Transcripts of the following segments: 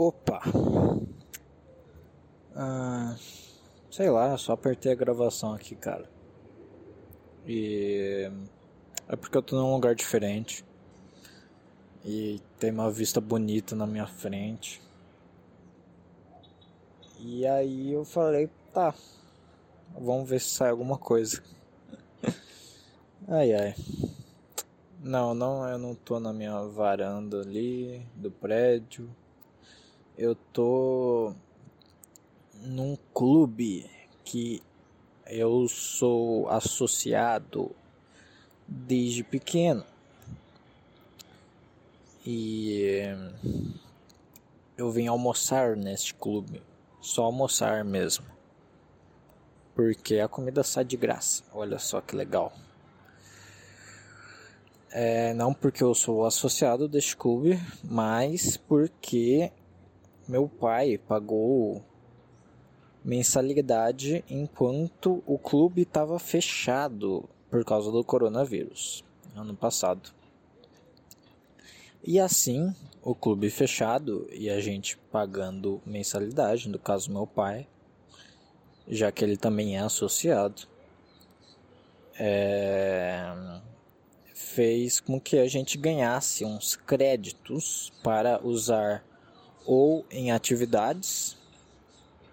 Opa! Ah, sei lá, só apertei a gravação aqui, cara. E é porque eu tô num lugar diferente. E tem uma vista bonita na minha frente. E aí eu falei, tá, vamos ver se sai alguma coisa. ai ai. Não, não, eu não tô na minha varanda ali do prédio. Eu tô num clube que eu sou associado desde pequeno. E eu vim almoçar neste clube, só almoçar mesmo. Porque a comida sai de graça. Olha só que legal. É, não porque eu sou associado deste clube, mas porque meu pai pagou mensalidade enquanto o clube estava fechado por causa do coronavírus ano passado. E assim, o clube fechado e a gente pagando mensalidade, no caso meu pai, já que ele também é associado, é, fez com que a gente ganhasse uns créditos para usar ou em atividades,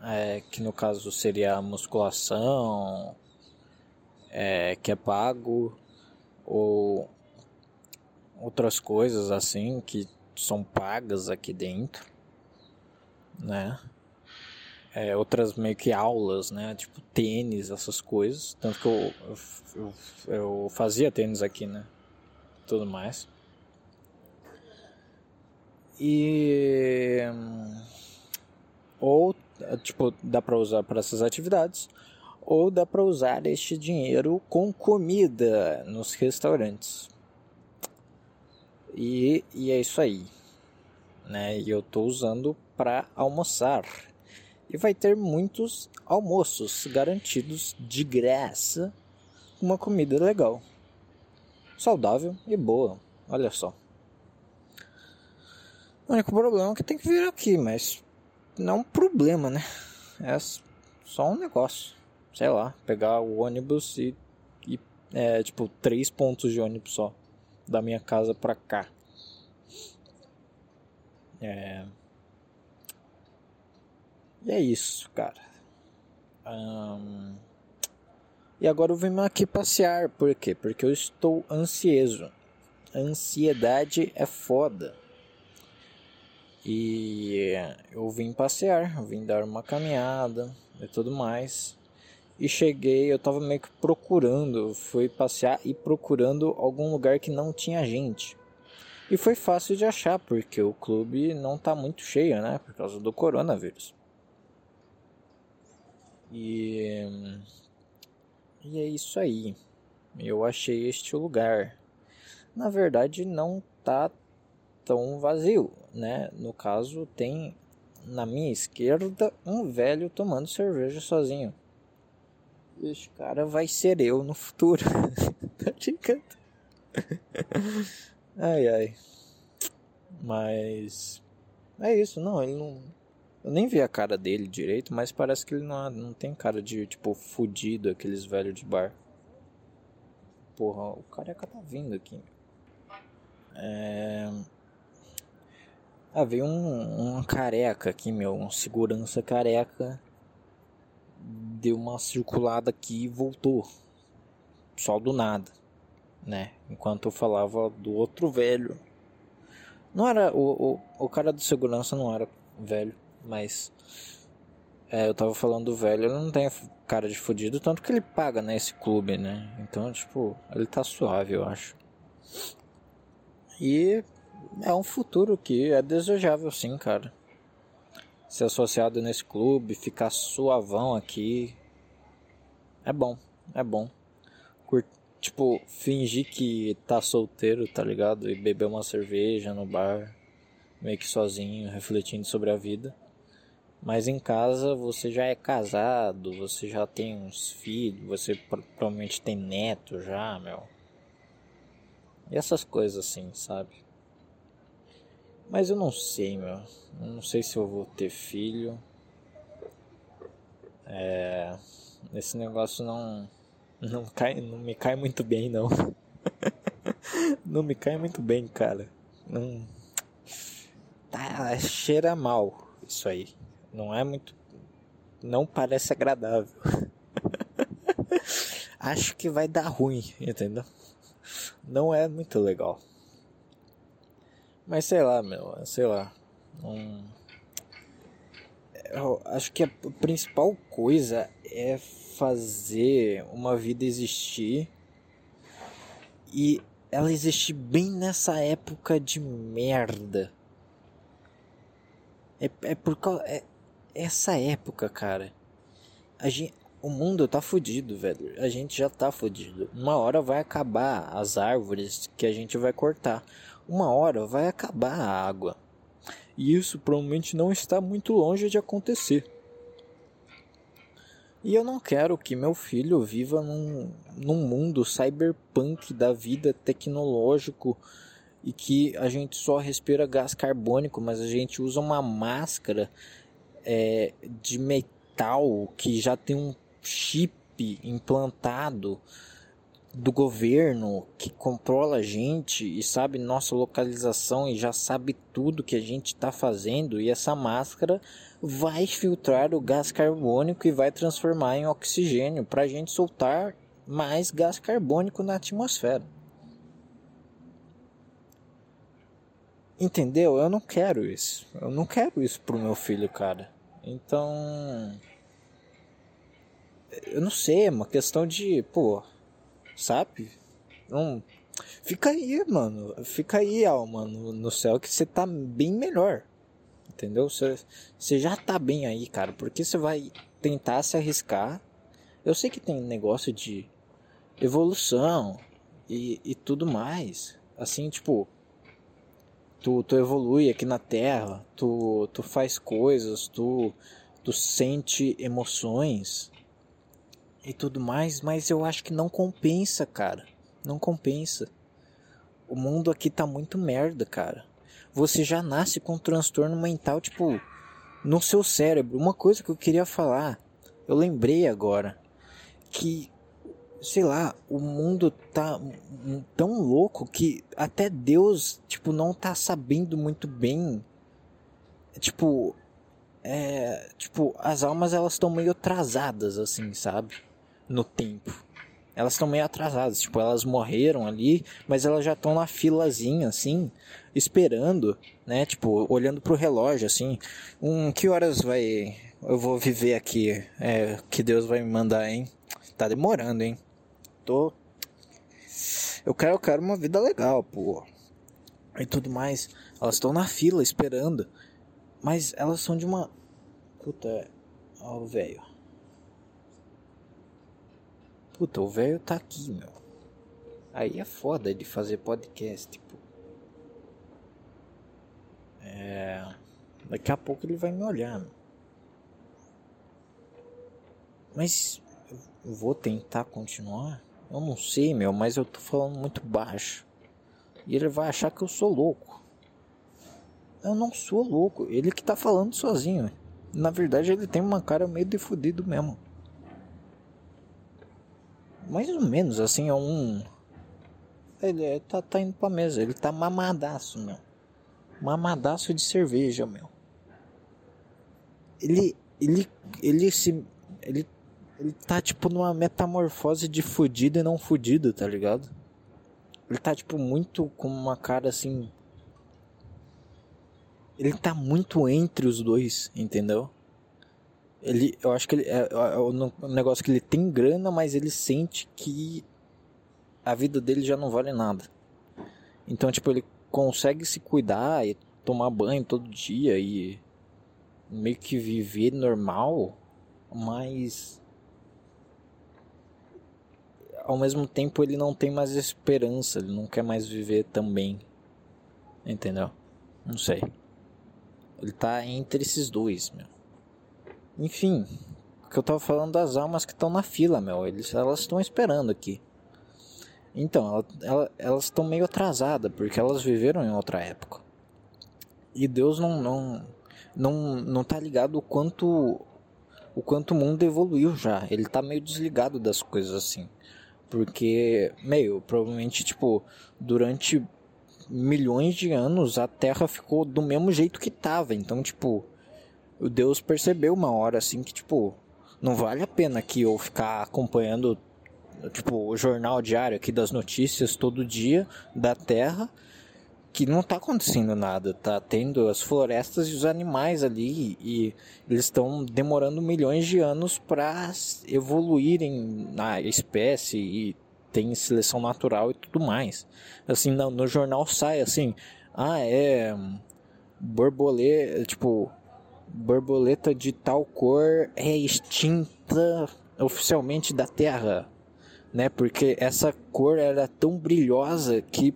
é, que no caso seria a musculação, é, que é pago, ou outras coisas assim que são pagas aqui dentro, né? É, outras meio que aulas, né? Tipo tênis, essas coisas. Tanto que eu, eu, eu fazia tênis aqui, né? tudo mais. E ou tipo dá para usar para essas atividades ou dá para usar este dinheiro com comida nos restaurantes. E, e é isso aí, né? E eu tô usando para almoçar. E vai ter muitos almoços garantidos de graça, uma comida legal saudável e boa. Olha só. O único problema é que tem que vir aqui, mas não é um problema, né? É só um negócio. Sei lá, pegar o ônibus e, e é, tipo, três pontos de ônibus só. Da minha casa pra cá. É. E é isso, cara. E agora eu vim aqui passear. Por quê? Porque eu estou ansioso. Ansiedade é foda. E eu vim passear, vim dar uma caminhada e tudo mais. E cheguei, eu tava meio que procurando, fui passear e procurando algum lugar que não tinha gente. E foi fácil de achar, porque o clube não tá muito cheio, né? Por causa do coronavírus. E e é isso aí. Eu achei este lugar. Na verdade, não tá tão vazio, né? No caso, tem na minha esquerda um velho tomando cerveja sozinho. Este cara vai ser eu no futuro. tá brincando? ai ai. Mas é isso, não, ele não eu nem vi a cara dele direito, mas parece que ele não, não tem cara de, tipo, fudido, aqueles velhos de bar. Porra, o careca tá vindo aqui. É... Ah, veio um, um careca aqui, meu, um segurança careca. Deu uma circulada aqui e voltou. Só do nada, né? Enquanto eu falava do outro velho. Não era. O, o, o cara do segurança não era velho mas é, eu tava falando do velho, ele não tem cara de fudido, tanto que ele paga nesse né, clube, né? Então, tipo, ele tá suave, eu acho. E é um futuro que é desejável sim, cara. Ser associado nesse clube, ficar suavão aqui. É bom, é bom. Curt... Tipo, fingir que tá solteiro, tá ligado? E beber uma cerveja no bar, meio que sozinho, refletindo sobre a vida. Mas em casa você já é casado, você já tem uns filhos, você provavelmente tem neto já, meu. E essas coisas assim, sabe? Mas eu não sei, meu. Eu não sei se eu vou ter filho. É, esse negócio não não cai, não me cai muito bem não. não me cai muito bem, cara. Não tá cheira mal isso aí. Não é muito não parece agradável. Acho que vai dar ruim, entendeu? Não é muito legal. Mas sei lá, meu, sei lá. Eu acho que a principal coisa é fazer uma vida existir e ela existir bem nessa época de merda. É, é por causa. É, essa época, cara. A gente, o mundo tá fudido, velho. A gente já tá fudido. Uma hora vai acabar as árvores que a gente vai cortar. Uma hora vai acabar a água. E isso provavelmente não está muito longe de acontecer. E eu não quero que meu filho viva num, num mundo cyberpunk da vida tecnológico e que a gente só respira gás carbônico, mas a gente usa uma máscara é, de metal que já tem um chip implantado do governo que controla a gente e sabe nossa localização e já sabe tudo que a gente está fazendo e essa máscara vai filtrar o gás carbônico e vai transformar em oxigênio para a gente soltar mais gás carbônico na atmosfera. Entendeu? Eu não quero isso. Eu não quero isso pro meu filho, cara. Então. Eu não sei, é uma questão de, pô, sabe? Não, fica aí, mano. Fica aí, alma, no, no céu que você tá bem melhor. Entendeu? Você, você já tá bem aí, cara. Porque você vai tentar se arriscar. Eu sei que tem negócio de evolução e, e tudo mais. Assim, tipo, tu, tu evolui aqui na Terra, tu, tu faz coisas, tu, tu sente emoções e tudo mais, mas eu acho que não compensa, cara. Não compensa. O mundo aqui tá muito merda, cara. Você já nasce com um transtorno mental, tipo, no seu cérebro. Uma coisa que eu queria falar, eu lembrei agora, que, sei lá, o mundo tá tão louco que até Deus, tipo, não tá sabendo muito bem, tipo, é, tipo, as almas elas estão meio atrasadas, assim, sabe? No tempo. Elas estão meio atrasadas, tipo, elas morreram ali, mas elas já estão na filazinha, assim, esperando, né? Tipo, olhando pro relógio, assim. Um, que horas vai. Eu vou viver aqui? É, que Deus vai me mandar, hein? Tá demorando, hein? Tô. Eu quero, eu quero uma vida legal, pô. E tudo mais. Elas estão na fila esperando. Mas elas são de uma. Puta. Ó, o velho. Puta, o velho tá aqui, meu. Aí é foda de fazer podcast, tipo. É. Daqui a pouco ele vai me olhar, meu. Mas eu vou tentar continuar? Eu não sei, meu, mas eu tô falando muito baixo. E ele vai achar que eu sou louco. Eu não sou louco, ele que tá falando sozinho. Na verdade, ele tem uma cara meio de fudido mesmo mais ou menos assim, é um. Ele é, tá, tá indo pra mesa, ele tá mamadaço, meu. Mamadaço de cerveja, meu. Ele. Ele. Ele se. Ele. Ele tá tipo numa metamorfose de fudido e não fudido, tá ligado? Ele tá tipo muito com uma cara assim. Ele tá muito entre os dois, entendeu? Ele, eu acho que ele, é, é um negócio que ele tem grana, mas ele sente que a vida dele já não vale nada. Então, tipo, ele consegue se cuidar e tomar banho todo dia e meio que viver normal, mas ao mesmo tempo ele não tem mais esperança, ele não quer mais viver também. Entendeu? Não sei. Ele tá entre esses dois, meu. Enfim, que eu tava falando das almas que estão na fila, meu. Eles, elas estão esperando aqui. Então, ela, ela, elas estão meio atrasadas, porque elas viveram em outra época. E Deus não não não, não tá ligado o quanto o quanto o mundo evoluiu já. Ele tá meio desligado das coisas assim. Porque, meio, provavelmente, tipo, durante milhões de anos a Terra ficou do mesmo jeito que tava. Então, tipo, o Deus percebeu uma hora assim que, tipo, não vale a pena que eu ficar acompanhando tipo o jornal diário aqui das notícias todo dia da Terra que não está acontecendo nada, tá tendo as florestas e os animais ali e eles estão demorando milhões de anos para evoluírem na espécie e tem seleção natural e tudo mais. Assim, no, no jornal sai assim, ah, é borboleta, tipo, borboleta de tal cor é extinta oficialmente da Terra, né? Porque essa cor era tão brilhosa que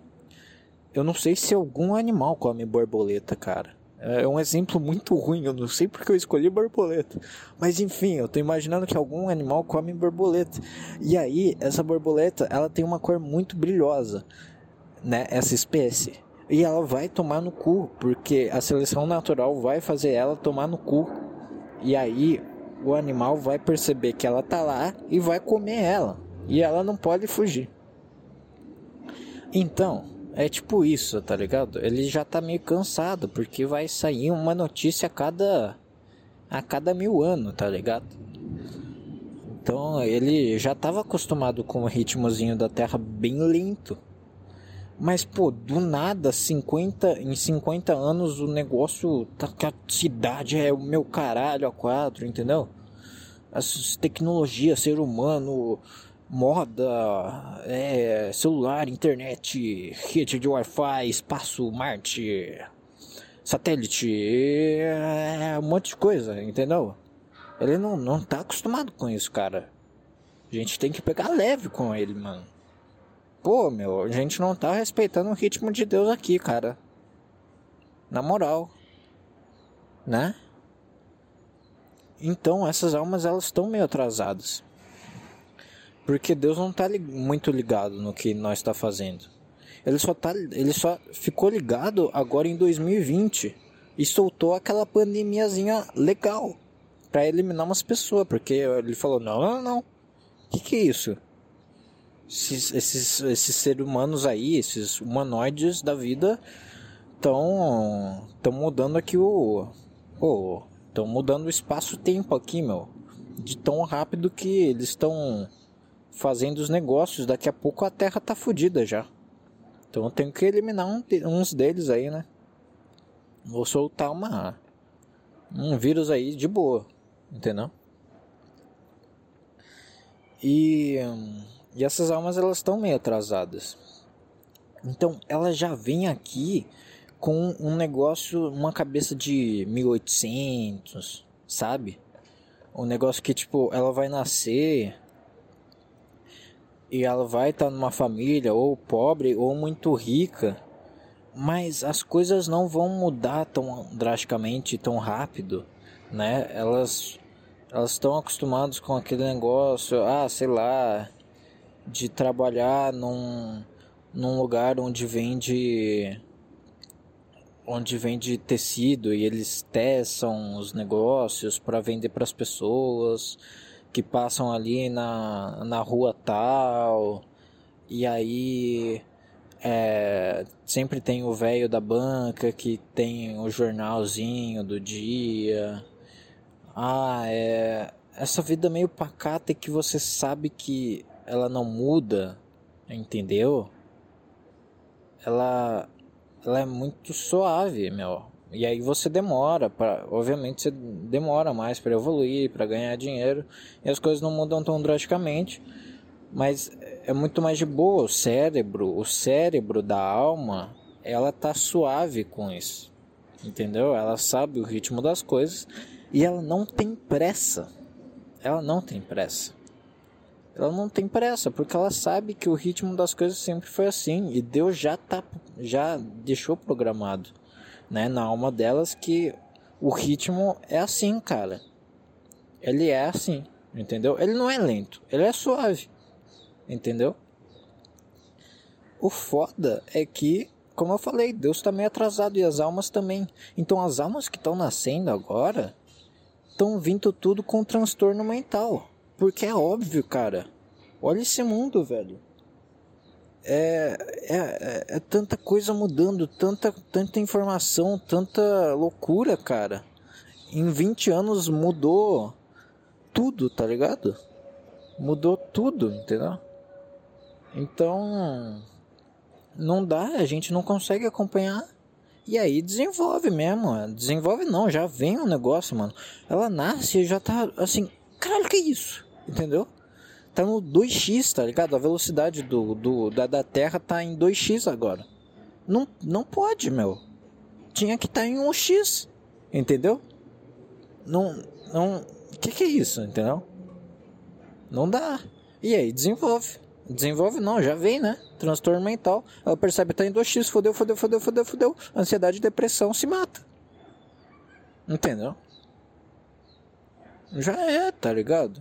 eu não sei se algum animal come borboleta, cara. É um exemplo muito ruim, eu não sei porque eu escolhi borboleta. Mas enfim, eu tô imaginando que algum animal come borboleta. E aí, essa borboleta, ela tem uma cor muito brilhosa, né? Essa espécie. E ela vai tomar no cu, porque a seleção natural vai fazer ela tomar no cu. E aí, o animal vai perceber que ela tá lá e vai comer ela. E ela não pode fugir. Então, é tipo isso, tá ligado? Ele já tá meio cansado, porque vai sair uma notícia a cada. a cada mil anos, tá ligado? Então ele já tava acostumado com o ritmozinho da Terra bem lento. Mas, pô, do nada, 50, em 50 anos o negócio tá que a cidade é o meu caralho a quatro, entendeu? As tecnologias, ser humano, moda, é, celular, internet, rede de Wi-Fi, espaço, Marte, satélite, é, um monte de coisa, entendeu? Ele não, não tá acostumado com isso, cara. A gente tem que pegar leve com ele, mano. Pô, meu, a gente não tá respeitando o ritmo de Deus aqui, cara. Na moral. Né? Então, essas almas elas estão meio atrasadas. Porque Deus não está li muito ligado no que nós está fazendo. Ele só, tá, ele só ficou ligado agora em 2020 e soltou aquela pandemiazinha legal para eliminar umas pessoas. Porque ele falou: não, não, não. Que, que é isso? Esses, esses, esses seres humanos aí, esses humanoides da vida, estão estão mudando aqui o. Estão mudando o espaço-tempo aqui, meu. De tão rápido que eles estão fazendo os negócios. Daqui a pouco a Terra tá fodida já. Então eu tenho que eliminar um, uns deles aí, né? Vou soltar uma um vírus aí de boa, entendeu? E, e essas almas elas estão meio atrasadas. Então ela já vem aqui com um negócio, uma cabeça de 1800, sabe? Um negócio que tipo, ela vai nascer e ela vai estar tá numa família ou pobre ou muito rica, mas as coisas não vão mudar tão drasticamente, tão rápido, né? Elas elas estão acostumadas com aquele negócio, ah, sei lá, de trabalhar num, num lugar onde vende onde vende tecido e eles testam os negócios para vender para as pessoas que passam ali na, na rua tal. E aí é, sempre tem o velho da banca que tem o jornalzinho do dia. Ah, é essa vida meio pacata que você sabe que ela não muda, entendeu? Ela ela é muito suave, meu. E aí você demora, para, obviamente você demora mais para evoluir, para ganhar dinheiro, e as coisas não mudam tão drasticamente, mas é muito mais de boa. O cérebro, o cérebro da alma, ela tá suave com isso, entendeu? Ela sabe o ritmo das coisas e ela não tem pressa. Ela não tem pressa. Ela não tem pressa, porque ela sabe que o ritmo das coisas sempre foi assim e Deus já tá já deixou programado né, na alma delas que o ritmo é assim, cara. Ele é assim, entendeu? Ele não é lento, ele é suave, entendeu? O foda é que como eu falei, Deus está meio atrasado e as almas também. Então as almas que estão nascendo agora estão vindo tudo com transtorno mental. Porque é óbvio, cara. Olha esse mundo, velho. É, é, é, é, tanta coisa mudando, tanta, tanta informação, tanta loucura, cara. Em 20 anos mudou tudo, tá ligado? Mudou tudo, entendeu? Então, não dá, a gente não consegue acompanhar. E aí desenvolve mesmo, desenvolve não, já vem o um negócio, mano. Ela nasce e já tá assim, caralho, que isso? Entendeu? Tá no 2x, tá ligado? A velocidade do, do da, da Terra tá em 2x agora. Não, não pode, meu. Tinha que estar tá em 1x, entendeu? Não, não, que que é isso, entendeu? Não dá. E aí desenvolve. Desenvolve não, já vem, né? Transtorno mental. Ela percebe que tá em 2x, fodeu, fodeu, fodeu, fodeu, fodeu. Ansiedade depressão se mata. Entendeu? Já é, tá ligado?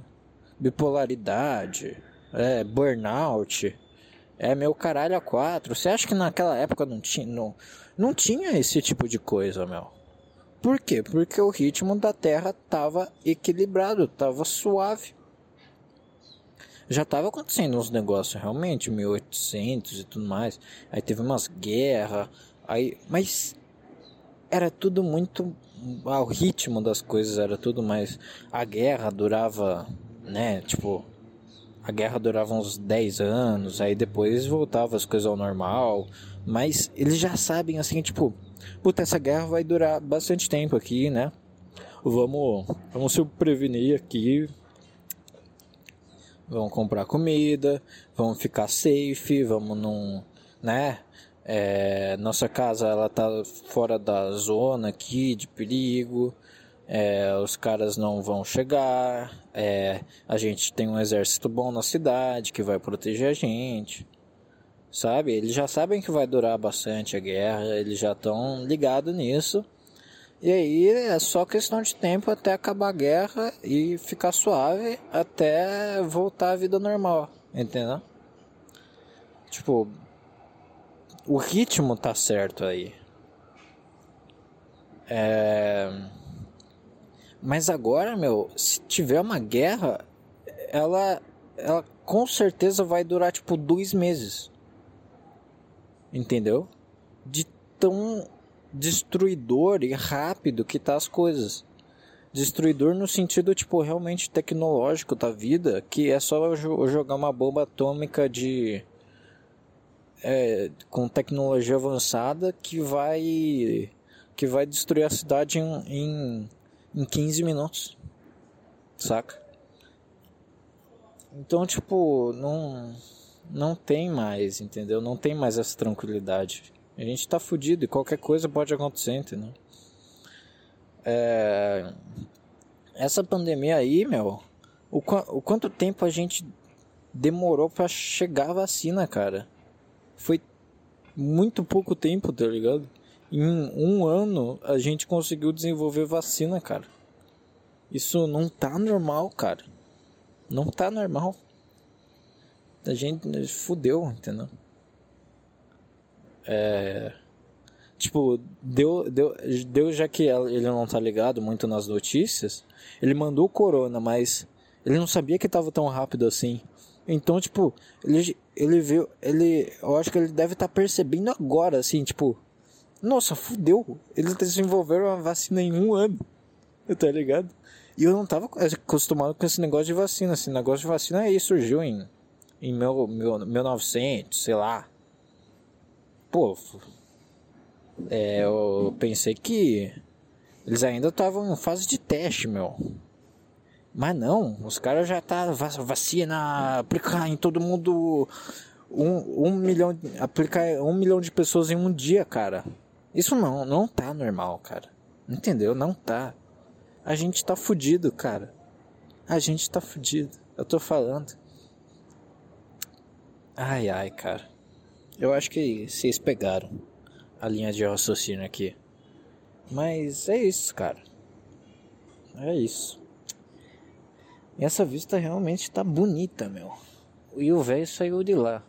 Bipolaridade, é, burnout, é meu caralho a quatro. Você acha que naquela época não tinha, não, não tinha esse tipo de coisa, meu? Por quê? Porque o ritmo da Terra tava equilibrado, tava suave já estava acontecendo uns negócios realmente, 1800 e tudo mais. Aí teve umas guerras, aí, mas era tudo muito ao ritmo das coisas era tudo mais a guerra durava, né, tipo a guerra durava uns 10 anos, aí depois voltava as coisas ao normal, mas eles já sabem assim, tipo, puta, essa guerra vai durar bastante tempo aqui, né? Vamos, vamos se prevenir aqui, vamos comprar comida, vamos ficar safe, vamos num, né? É, nossa casa ela tá fora da zona aqui de perigo, é, os caras não vão chegar, é, a gente tem um exército bom na cidade que vai proteger a gente, sabe? Eles já sabem que vai durar bastante a guerra, eles já estão ligados nisso. E aí é só questão de tempo até acabar a guerra e ficar suave até voltar à vida normal, entendeu? Tipo, o ritmo tá certo aí. É... Mas agora, meu, se tiver uma guerra, ela, ela com certeza vai durar tipo dois meses. Entendeu? De tão destruidor e rápido que tá as coisas. Destruidor no sentido, tipo, realmente tecnológico da vida, que é só eu jogar uma bomba atômica de. É, com tecnologia avançada que vai. que vai destruir a cidade em, em, em 15 minutos. Saca? Então, tipo, não. Não tem mais, entendeu? Não tem mais essa tranquilidade. A gente tá fudido e qualquer coisa pode acontecer, entendeu? É... Essa pandemia aí, meu, o, qu o quanto tempo a gente demorou para chegar a vacina, cara? Foi muito pouco tempo, tá ligado? Em um ano a gente conseguiu desenvolver vacina, cara. Isso não tá normal, cara. Não tá normal. A gente fudeu, entendeu? É, tipo, deu, deu, deu já que ele não tá ligado muito nas notícias, ele mandou o corona, mas ele não sabia que tava tão rápido assim. Então, tipo, ele, ele viu, ele, eu acho que ele deve estar tá percebendo agora, assim, tipo, nossa, fudeu, eles desenvolveram uma vacina em um ano, tá ligado? E eu não tava acostumado com esse negócio de vacina, esse negócio de vacina aí surgiu em, em meu, meu, 1900, sei lá, pô, é, eu pensei que eles ainda estavam em fase de teste, meu. Mas não, os caras já tá vacina, aplicar em todo mundo um, um milhão, aplicar um milhão de pessoas em um dia, cara. Isso não, não tá normal, cara. Entendeu? Não tá. A gente tá fudido, cara. A gente tá fudido. Eu tô falando. Ai, ai, cara. Eu acho que vocês pegaram a linha de raciocínio aqui. Mas é isso, cara. É isso. E essa vista realmente tá bonita, meu. E o velho saiu de lá.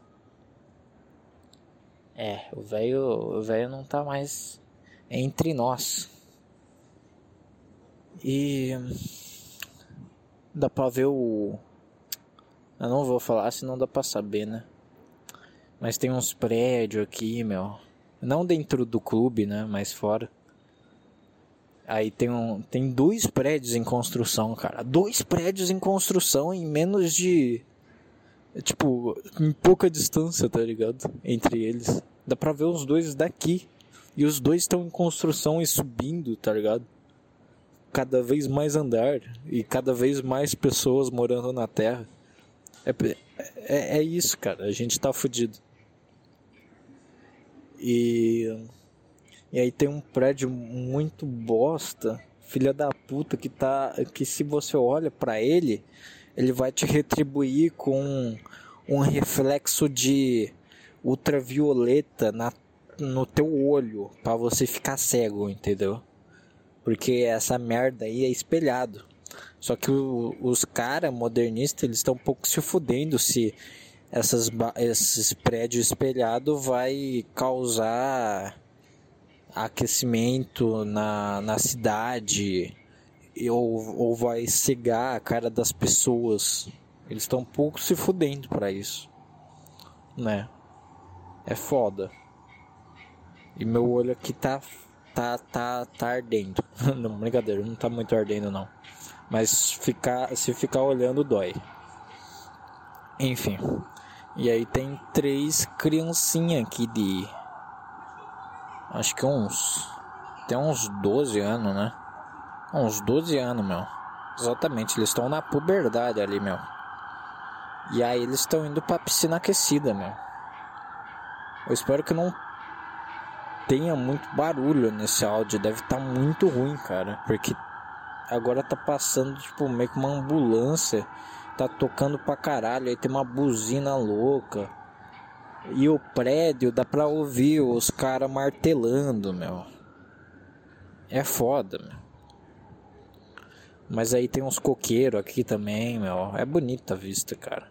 É, o velho o velho não tá mais entre nós. E dá pra ver o eu não vou falar, senão dá pra saber, né? Mas tem uns prédios aqui, meu. Não dentro do clube, né? Mas fora. Aí tem, um, tem dois prédios em construção, cara. Dois prédios em construção em menos de. Tipo, em pouca distância, tá ligado? Entre eles. Dá pra ver os dois daqui. E os dois estão em construção e subindo, tá ligado? Cada vez mais andar. E cada vez mais pessoas morando na Terra. É, é, é isso, cara. A gente tá fudido. E. E aí tem um prédio muito bosta, filha da puta, que tá. que se você olha para ele, ele vai te retribuir com um reflexo de ultravioleta na, no teu olho para você ficar cego, entendeu? Porque essa merda aí é espelhado. Só que o, os caras modernistas, eles estão um pouco se fudendo se essas, esses prédios espelhados vai causar aquecimento na, na cidade ou, ou vai cegar a cara das pessoas. Eles estão um pouco se fudendo para isso, né? É foda. E meu olho aqui tá tá tá tá ardendo. não, brincadeira, não tá muito ardendo não. Mas ficar se ficar olhando dói. Enfim. E aí tem três criancinhas aqui de. Acho que uns. Tem uns 12 anos, né? Uns 12 anos, meu. Exatamente, eles estão na puberdade ali, meu. E aí eles estão indo pra piscina aquecida, meu. Eu espero que não tenha muito barulho nesse áudio. Deve estar tá muito ruim, cara. Porque agora tá passando, tipo, meio que uma ambulância tá tocando pra caralho, aí tem uma buzina louca. E o prédio dá pra ouvir os caras martelando, meu. É foda, meu. Mas aí tem uns coqueiros aqui também, meu. É bonita a vista, cara.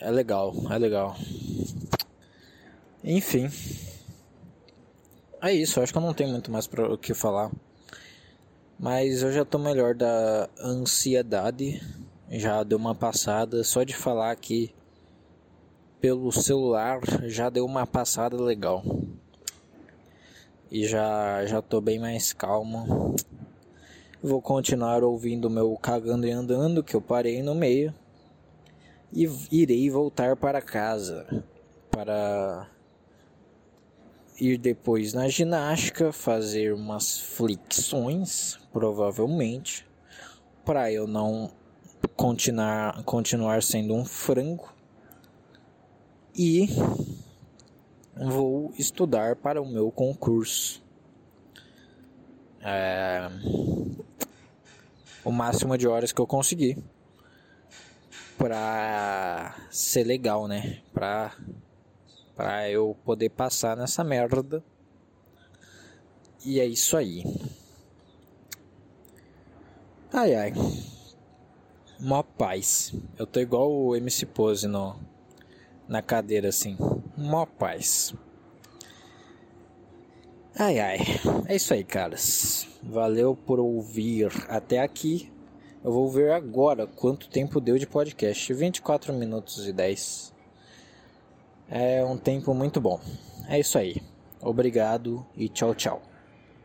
É legal, é legal. Enfim. É isso, acho que eu não tenho muito mais para o que falar. Mas eu já tô melhor da ansiedade. Já deu uma passada. Só de falar aqui pelo celular já deu uma passada legal. E já, já tô bem mais calmo. Vou continuar ouvindo meu cagando e andando que eu parei no meio. E irei voltar para casa para ir depois na ginástica, fazer umas flexões, provavelmente, para eu não continuar, continuar sendo um frango. E vou estudar para o meu concurso. É, o máximo de horas que eu conseguir para ser legal, né? Para para eu poder passar nessa merda. E é isso aí. Ai ai. Mó paz. Eu tô igual o MC Pose no, na cadeira assim. Mó paz. Ai ai. É isso aí, caras. Valeu por ouvir até aqui. Eu vou ver agora quanto tempo deu de podcast. 24 minutos e 10 é um tempo muito bom. É isso aí. Obrigado e tchau, tchau.